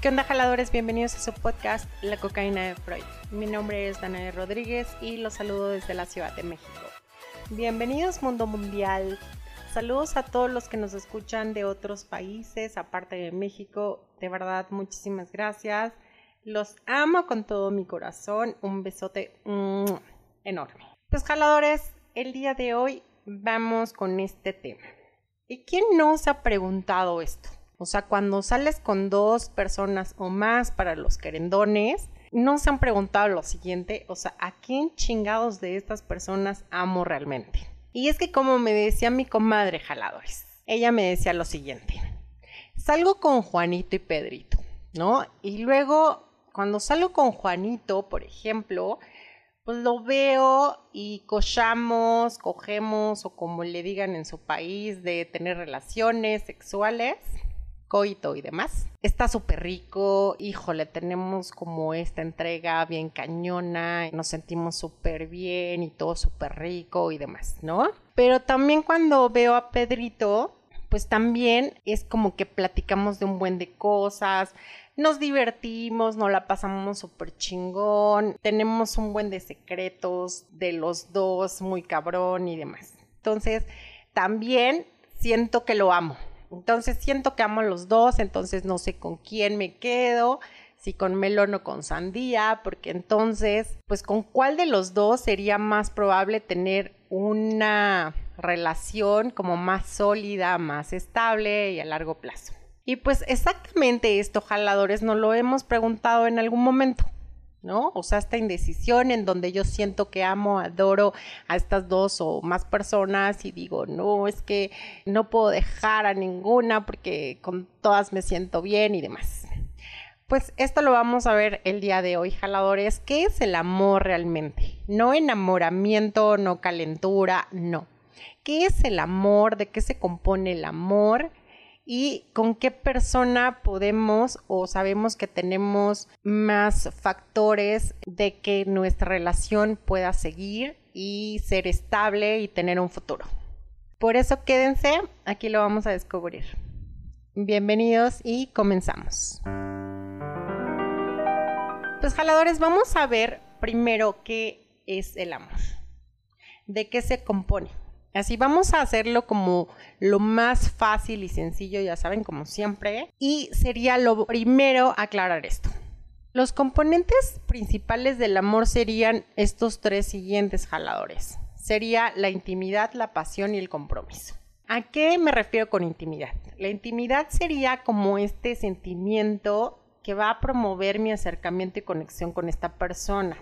¿Qué onda, jaladores? Bienvenidos a su podcast La cocaína de Freud. Mi nombre es Danae Rodríguez y los saludo desde la Ciudad de México. Bienvenidos, mundo mundial. Saludos a todos los que nos escuchan de otros países, aparte de México. De verdad, muchísimas gracias. Los amo con todo mi corazón. Un besote enorme. Pues, jaladores, el día de hoy vamos con este tema. ¿Y quién no se ha preguntado esto? O sea, cuando sales con dos personas o más para los querendones, no se han preguntado lo siguiente, o sea, ¿a quién chingados de estas personas amo realmente? Y es que como me decía mi comadre jaladores, ella me decía lo siguiente, salgo con Juanito y Pedrito, ¿no? Y luego, cuando salgo con Juanito, por ejemplo, pues lo veo y cochamos, cogemos o como le digan en su país de tener relaciones sexuales coito y demás. Está súper rico, híjole, tenemos como esta entrega bien cañona, nos sentimos súper bien y todo súper rico y demás, ¿no? Pero también cuando veo a Pedrito, pues también es como que platicamos de un buen de cosas, nos divertimos, nos la pasamos súper chingón, tenemos un buen de secretos de los dos, muy cabrón y demás. Entonces, también siento que lo amo, entonces siento que amo los dos, entonces no sé con quién me quedo, si con melón o con sandía, porque entonces, pues con cuál de los dos sería más probable tener una relación como más sólida, más estable y a largo plazo. Y pues exactamente esto, jaladores, nos lo hemos preguntado en algún momento. ¿No? O sea, esta indecisión en donde yo siento que amo, adoro a estas dos o más personas y digo, no, es que no puedo dejar a ninguna porque con todas me siento bien y demás. Pues esto lo vamos a ver el día de hoy, jaladores. ¿Qué es el amor realmente? No enamoramiento, no calentura, no. ¿Qué es el amor? ¿De qué se compone el amor? Y con qué persona podemos o sabemos que tenemos más factores de que nuestra relación pueda seguir y ser estable y tener un futuro. Por eso quédense, aquí lo vamos a descubrir. Bienvenidos y comenzamos. Pues jaladores, vamos a ver primero qué es el amor, de qué se compone. Así vamos a hacerlo como lo más fácil y sencillo, ya saben, como siempre. Y sería lo primero aclarar esto. Los componentes principales del amor serían estos tres siguientes jaladores. Sería la intimidad, la pasión y el compromiso. ¿A qué me refiero con intimidad? La intimidad sería como este sentimiento que va a promover mi acercamiento y conexión con esta persona.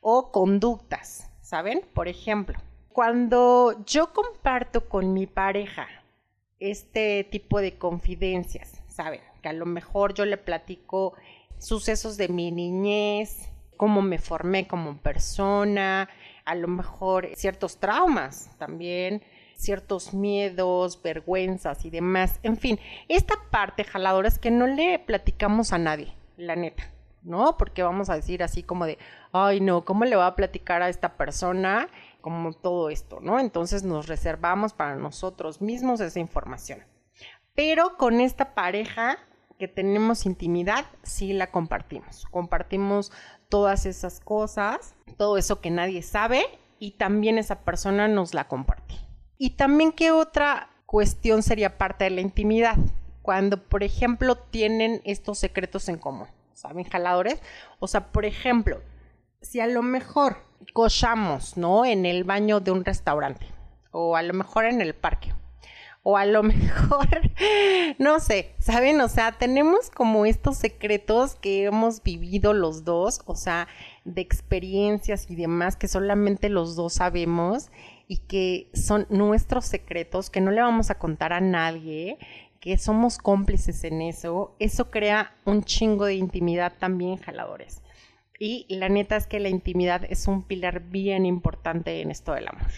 O conductas, ¿saben? Por ejemplo, cuando yo comparto con mi pareja este tipo de confidencias, ¿saben? Que a lo mejor yo le platico sucesos de mi niñez, cómo me formé como persona, a lo mejor ciertos traumas también, ciertos miedos, vergüenzas y demás. En fin, esta parte jaladora es que no le platicamos a nadie, la neta, ¿no? Porque vamos a decir así como de, ay no, ¿cómo le va a platicar a esta persona? Como todo esto, ¿no? Entonces nos reservamos para nosotros mismos esa información. Pero con esta pareja que tenemos intimidad, sí la compartimos. Compartimos todas esas cosas, todo eso que nadie sabe y también esa persona nos la comparte. Y también qué otra cuestión sería parte de la intimidad, cuando por ejemplo tienen estos secretos en común, ¿saben jaladores? O sea, por ejemplo, si a lo mejor cochamos, ¿no? En el baño de un restaurante o a lo mejor en el parque o a lo mejor, no sé, ¿saben? O sea, tenemos como estos secretos que hemos vivido los dos, o sea, de experiencias y demás que solamente los dos sabemos y que son nuestros secretos que no le vamos a contar a nadie, que somos cómplices en eso, eso crea un chingo de intimidad también, jaladores. Y la neta es que la intimidad es un pilar bien importante en esto del amor.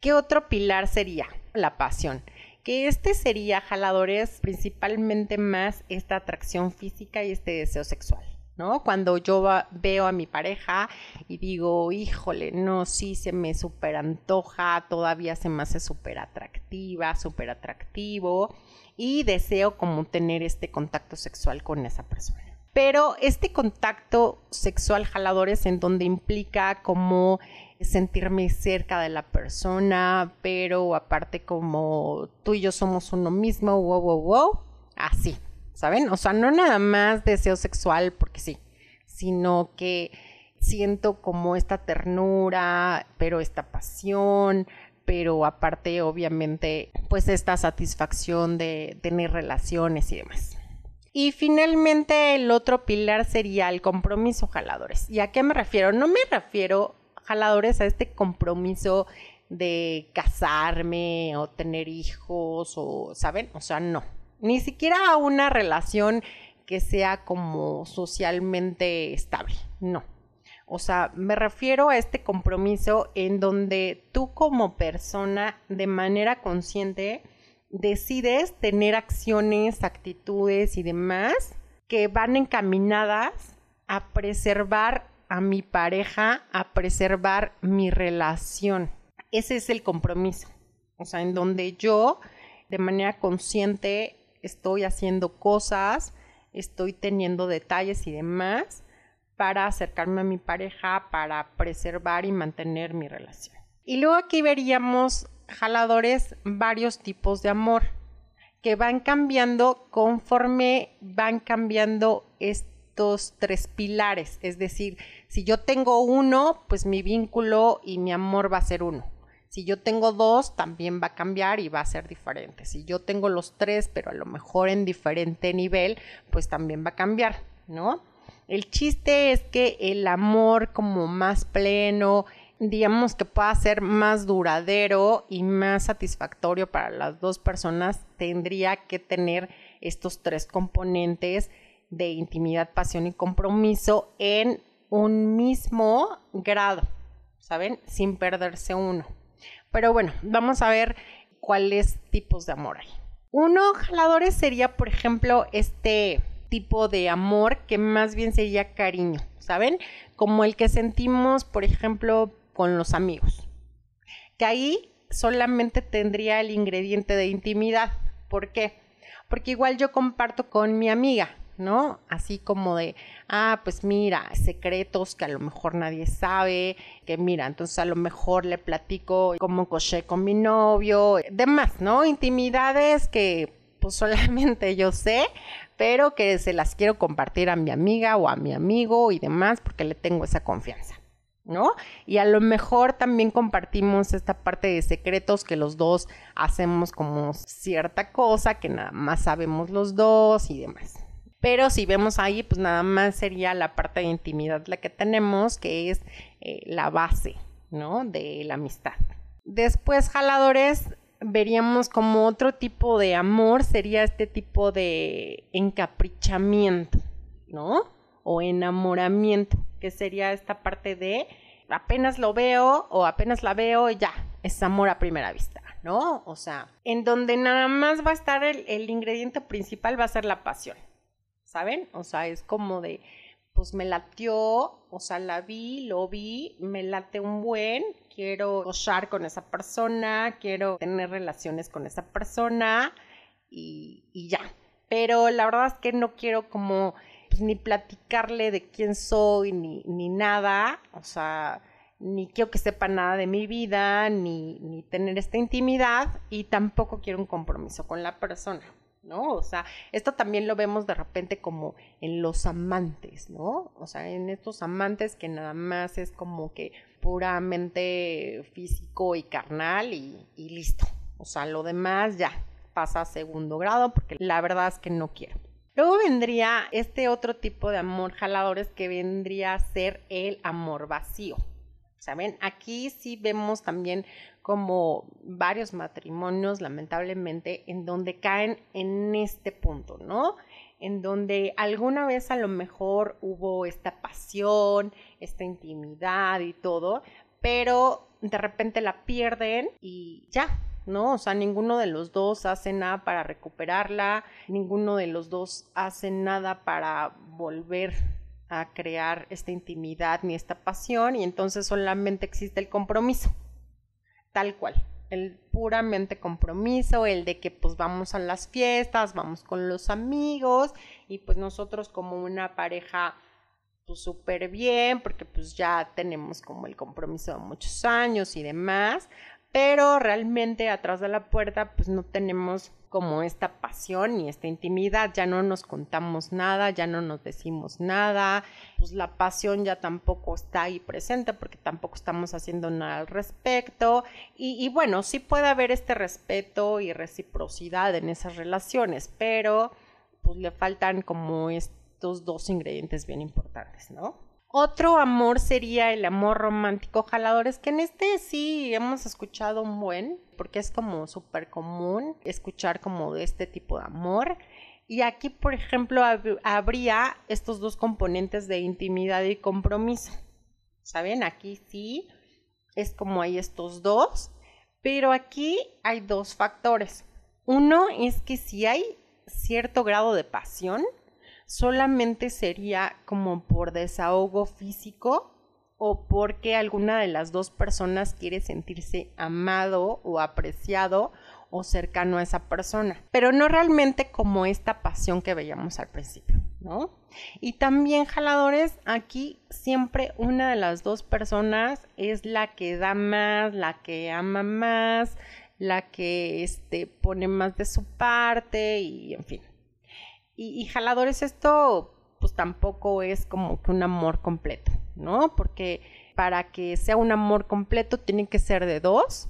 ¿Qué otro pilar sería? La pasión. Que este sería, jaladores, principalmente más esta atracción física y este deseo sexual. ¿no? Cuando yo veo a mi pareja y digo, híjole, no, sí se me súper antoja, todavía se me hace súper atractiva, súper atractivo y deseo como tener este contacto sexual con esa persona. Pero este contacto sexual jaladores en donde implica como sentirme cerca de la persona, pero aparte como tú y yo somos uno mismo, wow, wow, wow, así, ¿saben? O sea, no nada más deseo sexual porque sí, sino que siento como esta ternura, pero esta pasión, pero aparte obviamente pues esta satisfacción de tener relaciones y demás. Y finalmente el otro pilar sería el compromiso jaladores. ¿Y a qué me refiero? No me refiero jaladores a este compromiso de casarme o tener hijos o, ¿saben? O sea, no. Ni siquiera a una relación que sea como socialmente estable. No. O sea, me refiero a este compromiso en donde tú como persona de manera consciente decides tener acciones, actitudes y demás que van encaminadas a preservar a mi pareja, a preservar mi relación. Ese es el compromiso. O sea, en donde yo de manera consciente estoy haciendo cosas, estoy teniendo detalles y demás para acercarme a mi pareja, para preservar y mantener mi relación. Y luego aquí veríamos jaladores varios tipos de amor que van cambiando conforme van cambiando estos tres pilares. Es decir, si yo tengo uno, pues mi vínculo y mi amor va a ser uno. Si yo tengo dos, también va a cambiar y va a ser diferente. Si yo tengo los tres, pero a lo mejor en diferente nivel, pues también va a cambiar, ¿no? El chiste es que el amor como más pleno, digamos que pueda ser más duradero y más satisfactorio para las dos personas, tendría que tener estos tres componentes de intimidad, pasión y compromiso en un mismo grado, ¿saben? Sin perderse uno. Pero bueno, vamos a ver cuáles tipos de amor hay. Uno, jaladores, sería, por ejemplo, este tipo de amor que más bien sería cariño, ¿saben? Como el que sentimos, por ejemplo, con los amigos. Que ahí solamente tendría el ingrediente de intimidad. ¿Por qué? Porque igual yo comparto con mi amiga, ¿no? Así como de, ah, pues mira, secretos que a lo mejor nadie sabe, que mira, entonces a lo mejor le platico cómo coché con mi novio, demás, ¿no? Intimidades que pues solamente yo sé, pero que se las quiero compartir a mi amiga o a mi amigo y demás porque le tengo esa confianza. ¿No? Y a lo mejor también compartimos esta parte de secretos que los dos hacemos como cierta cosa que nada más sabemos los dos y demás. Pero si vemos ahí, pues nada más sería la parte de intimidad la que tenemos, que es eh, la base, ¿no? De la amistad. Después, jaladores, veríamos como otro tipo de amor, sería este tipo de encaprichamiento, ¿no? o enamoramiento, que sería esta parte de apenas lo veo o apenas la veo ya, es amor a primera vista, ¿no? O sea, en donde nada más va a estar el, ingrediente principal va a ser la pasión, ¿saben? O sea, es como de, pues me latió, o sea, la vi, lo vi, me late un buen, quiero gozar con esa persona, quiero tener relaciones con esa persona y ya. Pero la verdad es que no quiero como pues, ni platicarle de quién soy, ni, ni nada, o sea, ni quiero que sepa nada de mi vida, ni, ni tener esta intimidad, y tampoco quiero un compromiso con la persona. ¿no? O sea, esto también lo vemos de repente como en los amantes, ¿no? O sea, en estos amantes que nada más es como que puramente físico y carnal y, y listo. O sea, lo demás ya pasa a segundo grado porque la verdad es que no quiero. Luego vendría este otro tipo de amor jaladores que vendría a ser el amor vacío. ¿Saben? Aquí sí vemos también como varios matrimonios, lamentablemente, en donde caen en este punto, ¿no? En donde alguna vez a lo mejor hubo esta pasión, esta intimidad y todo, pero de repente la pierden y ya, ¿no? O sea, ninguno de los dos hace nada para recuperarla, ninguno de los dos hace nada para volver a crear esta intimidad ni esta pasión y entonces solamente existe el compromiso, tal cual, el puramente compromiso, el de que pues vamos a las fiestas, vamos con los amigos y pues nosotros como una pareja pues súper bien porque pues ya tenemos como el compromiso de muchos años y demás, pero realmente atrás de la puerta pues no tenemos como esta pasión y esta intimidad, ya no nos contamos nada, ya no nos decimos nada, pues la pasión ya tampoco está ahí presente porque tampoco estamos haciendo nada al respecto. Y, y bueno, sí puede haber este respeto y reciprocidad en esas relaciones, pero pues le faltan como estos dos ingredientes bien importantes, ¿no? Otro amor sería el amor romántico jaladores, que en este sí hemos escuchado un buen, porque es como súper común escuchar como de este tipo de amor. Y aquí, por ejemplo, habría estos dos componentes de intimidad y compromiso. ¿Saben? Aquí sí es como hay estos dos, pero aquí hay dos factores. Uno es que si hay cierto grado de pasión, solamente sería como por desahogo físico o porque alguna de las dos personas quiere sentirse amado o apreciado o cercano a esa persona, pero no realmente como esta pasión que veíamos al principio, ¿no? Y también jaladores, aquí siempre una de las dos personas es la que da más, la que ama más, la que este, pone más de su parte y en fin, y, jaladores, esto pues tampoco es como que un amor completo, ¿no? Porque para que sea un amor completo tiene que ser de dos.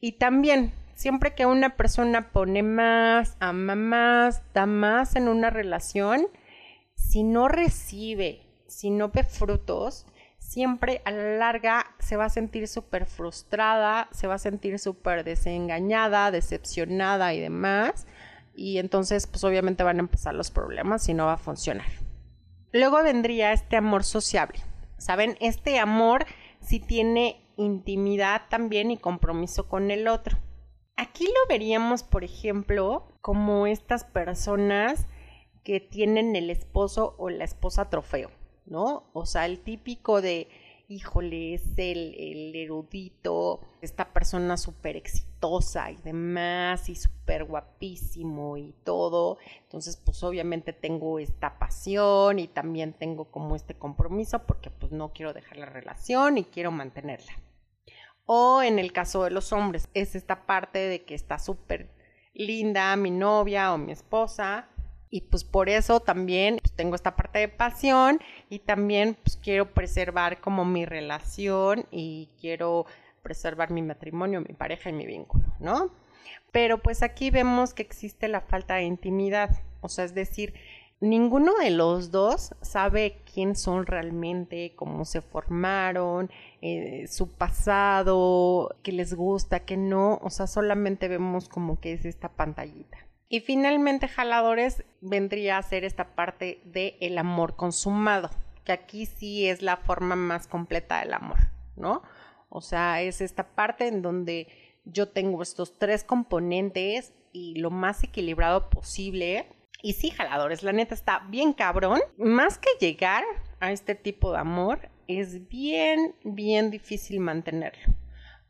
Y también, siempre que una persona pone más, ama más, da más en una relación, si no recibe, si no ve frutos, siempre a la larga se va a sentir súper frustrada, se va a sentir súper desengañada, decepcionada y demás y entonces pues obviamente van a empezar los problemas y no va a funcionar. Luego vendría este amor sociable. ¿Saben? Este amor si tiene intimidad también y compromiso con el otro. Aquí lo veríamos, por ejemplo, como estas personas que tienen el esposo o la esposa trofeo, ¿no? O sea, el típico de híjole, es el, erudito, esta persona súper exitosa y demás, y súper guapísimo y todo. Entonces, pues obviamente tengo esta pasión y también tengo como este compromiso porque pues no quiero dejar la relación y quiero mantenerla. O en el caso de los hombres, es esta parte de que está súper linda mi novia o mi esposa y pues por eso también pues, tengo esta parte de pasión y también pues quiero preservar como mi relación y quiero preservar mi matrimonio, mi pareja y mi vínculo, ¿no? Pero pues aquí vemos que existe la falta de intimidad, o sea, es decir, ninguno de los dos sabe quién son realmente, cómo se formaron, eh, su pasado, qué les gusta, qué no, o sea, solamente vemos como que es esta pantallita. Y finalmente, jaladores, vendría a ser esta parte del el amor consumado, que aquí sí es la forma más completa del amor, ¿no? O sea, es esta parte en donde yo tengo estos tres componentes y lo más equilibrado posible. Y sí, jaladores, la neta está bien cabrón. Más que llegar a este tipo de amor, es bien, bien difícil mantenerlo.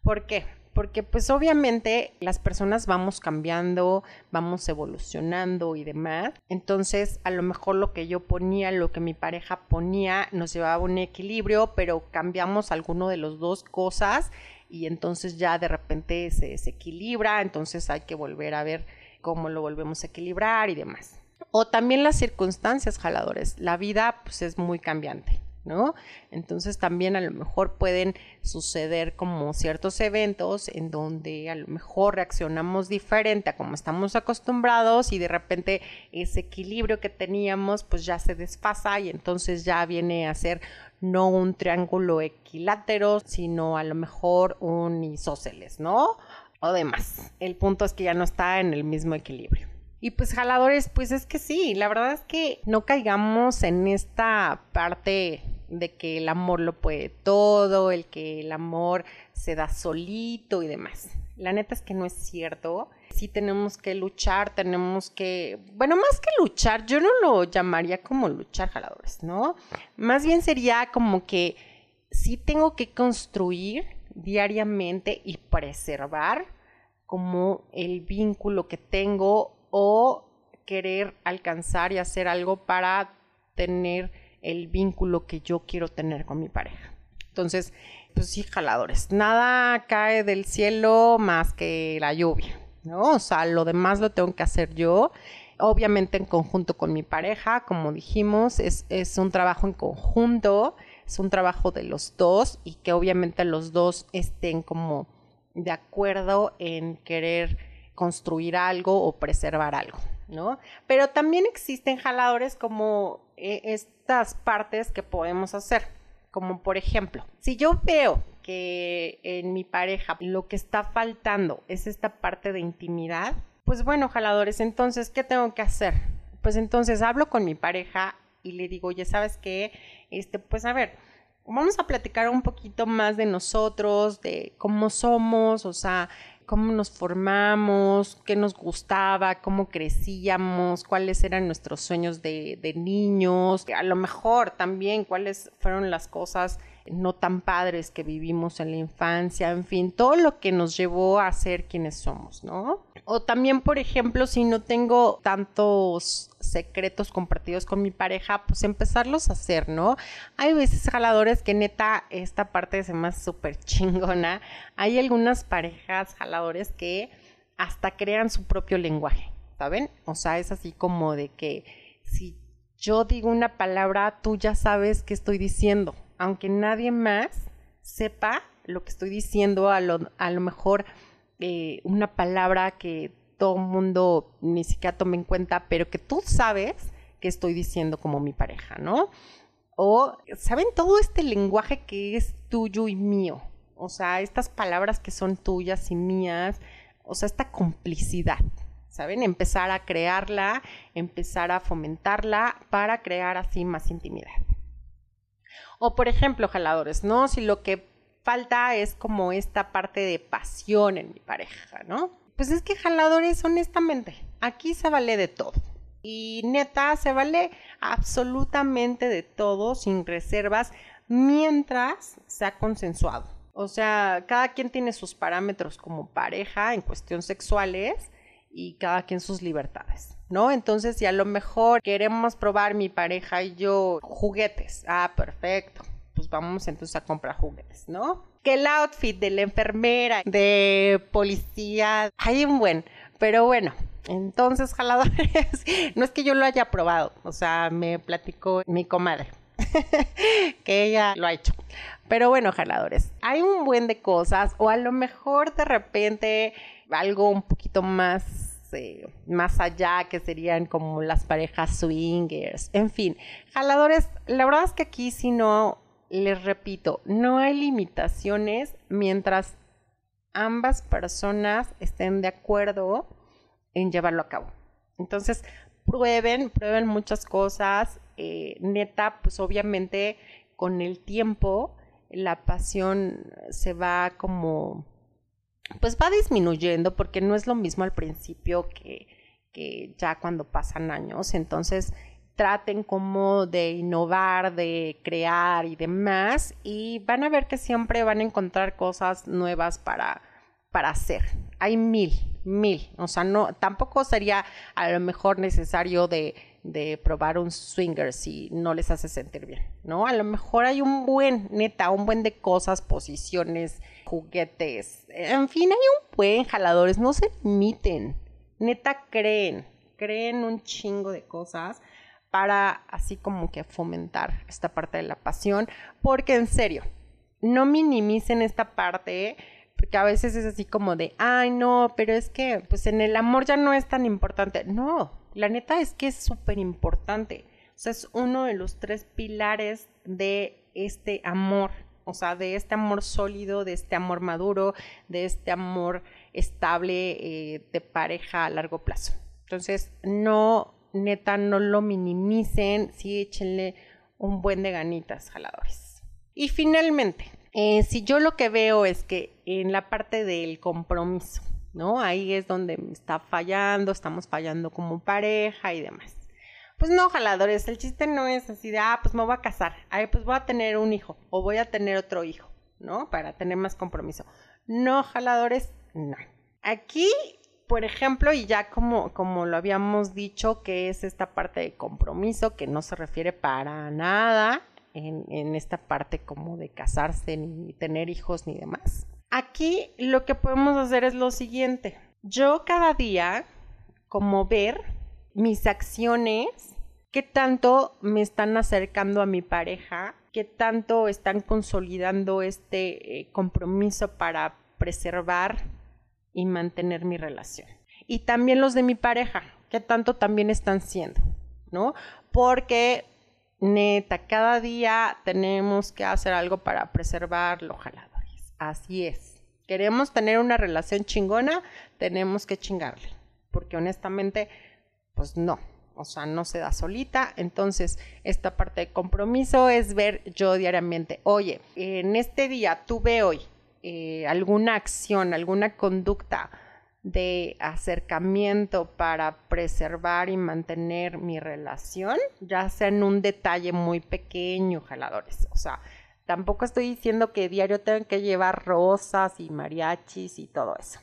¿Por qué? Porque pues obviamente las personas vamos cambiando, vamos evolucionando y demás. Entonces, a lo mejor lo que yo ponía, lo que mi pareja ponía, nos llevaba a un equilibrio, pero cambiamos alguno de los dos cosas y entonces ya de repente se desequilibra, entonces hay que volver a ver cómo lo volvemos a equilibrar y demás. O también las circunstancias jaladores. La vida pues es muy cambiante. ¿No? Entonces también a lo mejor pueden suceder como ciertos eventos en donde a lo mejor reaccionamos diferente a como estamos acostumbrados y de repente ese equilibrio que teníamos pues ya se desfasa y entonces ya viene a ser no un triángulo equilátero, sino a lo mejor un isósceles, ¿no? O demás. El punto es que ya no está en el mismo equilibrio. Y pues jaladores, pues es que sí, la verdad es que no caigamos en esta parte de que el amor lo puede todo, el que el amor se da solito y demás. La neta es que no es cierto. Sí tenemos que luchar, tenemos que, bueno, más que luchar, yo no lo llamaría como luchar jaladores, ¿no? Más bien sería como que sí tengo que construir diariamente y preservar como el vínculo que tengo o querer alcanzar y hacer algo para tener el vínculo que yo quiero tener con mi pareja. Entonces, pues sí, jaladores. Nada cae del cielo más que la lluvia, ¿no? O sea, lo demás lo tengo que hacer yo. Obviamente en conjunto con mi pareja, como dijimos, es, es un trabajo en conjunto, es un trabajo de los dos y que obviamente los dos estén como de acuerdo en querer construir algo o preservar algo, ¿no? Pero también existen jaladores como eh, estas partes que podemos hacer, como por ejemplo, si yo veo que en mi pareja lo que está faltando es esta parte de intimidad, pues bueno, jaladores, entonces, ¿qué tengo que hacer? Pues entonces hablo con mi pareja y le digo, ya sabes qué, este, pues a ver, vamos a platicar un poquito más de nosotros, de cómo somos, o sea, cómo nos formamos, qué nos gustaba, cómo crecíamos, cuáles eran nuestros sueños de, de niños, a lo mejor también cuáles fueron las cosas no tan padres que vivimos en la infancia, en fin, todo lo que nos llevó a ser quienes somos, ¿no? O también, por ejemplo, si no tengo tantos secretos compartidos con mi pareja, pues empezarlos a hacer, ¿no? Hay veces jaladores que neta esta parte se me hace súper chingona. Hay algunas parejas jaladores que hasta crean su propio lenguaje, ¿saben? O sea, es así como de que si yo digo una palabra, tú ya sabes qué estoy diciendo, aunque nadie más sepa lo que estoy diciendo, a lo, a lo mejor eh, una palabra que todo el mundo ni siquiera tome en cuenta, pero que tú sabes que estoy diciendo como mi pareja, ¿no? O, ¿saben todo este lenguaje que es tuyo y mío? O sea, estas palabras que son tuyas y mías, o sea, esta complicidad, ¿saben? Empezar a crearla, empezar a fomentarla para crear así más intimidad. O, por ejemplo, jaladores, ¿no? Si lo que falta es como esta parte de pasión en mi pareja, ¿no? Pues es que jaladores, honestamente, aquí se vale de todo. Y neta, se vale absolutamente de todo, sin reservas, mientras sea consensuado. O sea, cada quien tiene sus parámetros como pareja en cuestión sexuales y cada quien sus libertades, ¿no? Entonces, si a lo mejor queremos probar mi pareja y yo juguetes, ah, perfecto pues vamos entonces a comprar juguetes, ¿no? Que el outfit de la enfermera, de policía, hay un buen, pero bueno, entonces jaladores, no es que yo lo haya probado, o sea, me platicó mi comadre. que ella lo ha hecho. Pero bueno, jaladores, hay un buen de cosas o a lo mejor de repente algo un poquito más eh, más allá, que serían como las parejas swingers, en fin, jaladores, la verdad es que aquí si no les repito, no hay limitaciones mientras ambas personas estén de acuerdo en llevarlo a cabo. Entonces, prueben, prueben muchas cosas. Eh, neta, pues obviamente con el tiempo la pasión se va como, pues va disminuyendo porque no es lo mismo al principio que, que ya cuando pasan años. Entonces, traten como de innovar, de crear y demás, y van a ver que siempre van a encontrar cosas nuevas para, para hacer. Hay mil, mil. O sea, no, tampoco sería a lo mejor necesario de, de probar un swinger si no les hace sentir bien, ¿no? A lo mejor hay un buen, neta, un buen de cosas, posiciones, juguetes, en fin, hay un buen jaladores, no se limiten, neta creen, creen un chingo de cosas para así como que fomentar esta parte de la pasión, porque en serio, no minimicen esta parte, porque a veces es así como de, ay no, pero es que pues en el amor ya no es tan importante. No, la neta es que es súper importante. O sea, es uno de los tres pilares de este amor, o sea, de este amor sólido, de este amor maduro, de este amor estable eh, de pareja a largo plazo. Entonces, no neta no lo minimicen, sí échenle un buen de ganitas jaladores. Y finalmente, eh, si yo lo que veo es que en la parte del compromiso, ¿no? Ahí es donde está fallando, estamos fallando como pareja y demás. Pues no, jaladores, el chiste no es así de, ah, pues me voy a casar, ay, pues voy a tener un hijo o voy a tener otro hijo. ¿no? Para tener más compromiso. No, jaladores, no. Aquí, por ejemplo, y ya como, como lo habíamos dicho, que es esta parte de compromiso, que no se refiere para nada en, en esta parte como de casarse, ni tener hijos, ni demás. Aquí lo que podemos hacer es lo siguiente. Yo cada día, como ver mis acciones, qué tanto me están acercando a mi pareja, qué tanto están consolidando este eh, compromiso para preservar y mantener mi relación. Y también los de mi pareja, qué tanto también están siendo, ¿no? Porque neta, cada día tenemos que hacer algo para preservar los jaladores. Así es. Queremos tener una relación chingona, tenemos que chingarle. Porque honestamente, pues no. O sea, no se da solita. Entonces, esta parte de compromiso es ver yo diariamente, oye, en este día tuve hoy eh, alguna acción, alguna conducta de acercamiento para preservar y mantener mi relación, ya sea en un detalle muy pequeño, jaladores. O sea, tampoco estoy diciendo que diario tengan que llevar rosas y mariachis y todo eso.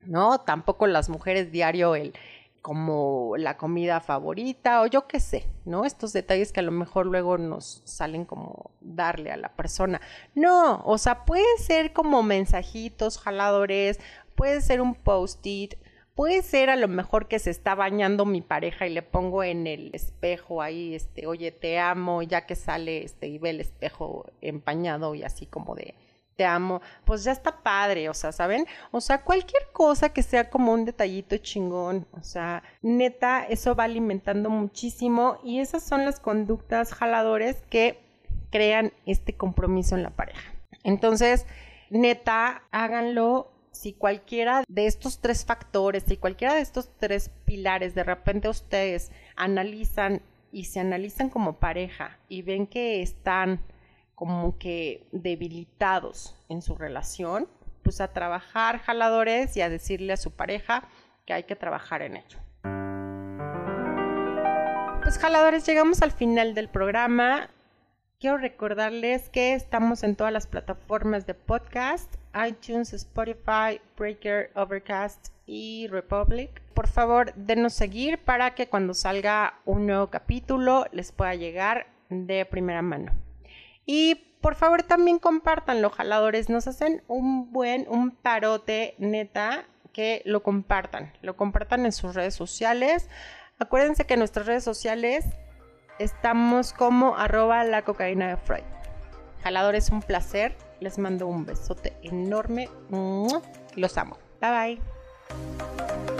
No, tampoco las mujeres diario el como la comida favorita o yo qué sé, ¿no? Estos detalles que a lo mejor luego nos salen como darle a la persona. No, o sea, puede ser como mensajitos, jaladores, puede ser un post-it, puede ser a lo mejor que se está bañando mi pareja y le pongo en el espejo ahí, este, oye, te amo, ya que sale, este, y ve el espejo empañado y así como de te amo, pues ya está padre, o sea, ¿saben? O sea, cualquier cosa que sea como un detallito chingón, o sea, neta, eso va alimentando muchísimo y esas son las conductas jaladores que crean este compromiso en la pareja. Entonces, neta, háganlo si cualquiera de estos tres factores, si cualquiera de estos tres pilares de repente ustedes analizan y se analizan como pareja y ven que están como que debilitados en su relación, pues a trabajar jaladores y a decirle a su pareja que hay que trabajar en ello. Pues jaladores, llegamos al final del programa. Quiero recordarles que estamos en todas las plataformas de podcast, iTunes, Spotify, Breaker, Overcast y Republic. Por favor, denos seguir para que cuando salga un nuevo capítulo les pueda llegar de primera mano. Y por favor también compartan los jaladores. Nos hacen un buen, un parote neta que lo compartan. Lo compartan en sus redes sociales. Acuérdense que en nuestras redes sociales estamos como arroba la cocaína de Freud. Jaladores, un placer. Les mando un besote enorme. Los amo. Bye bye.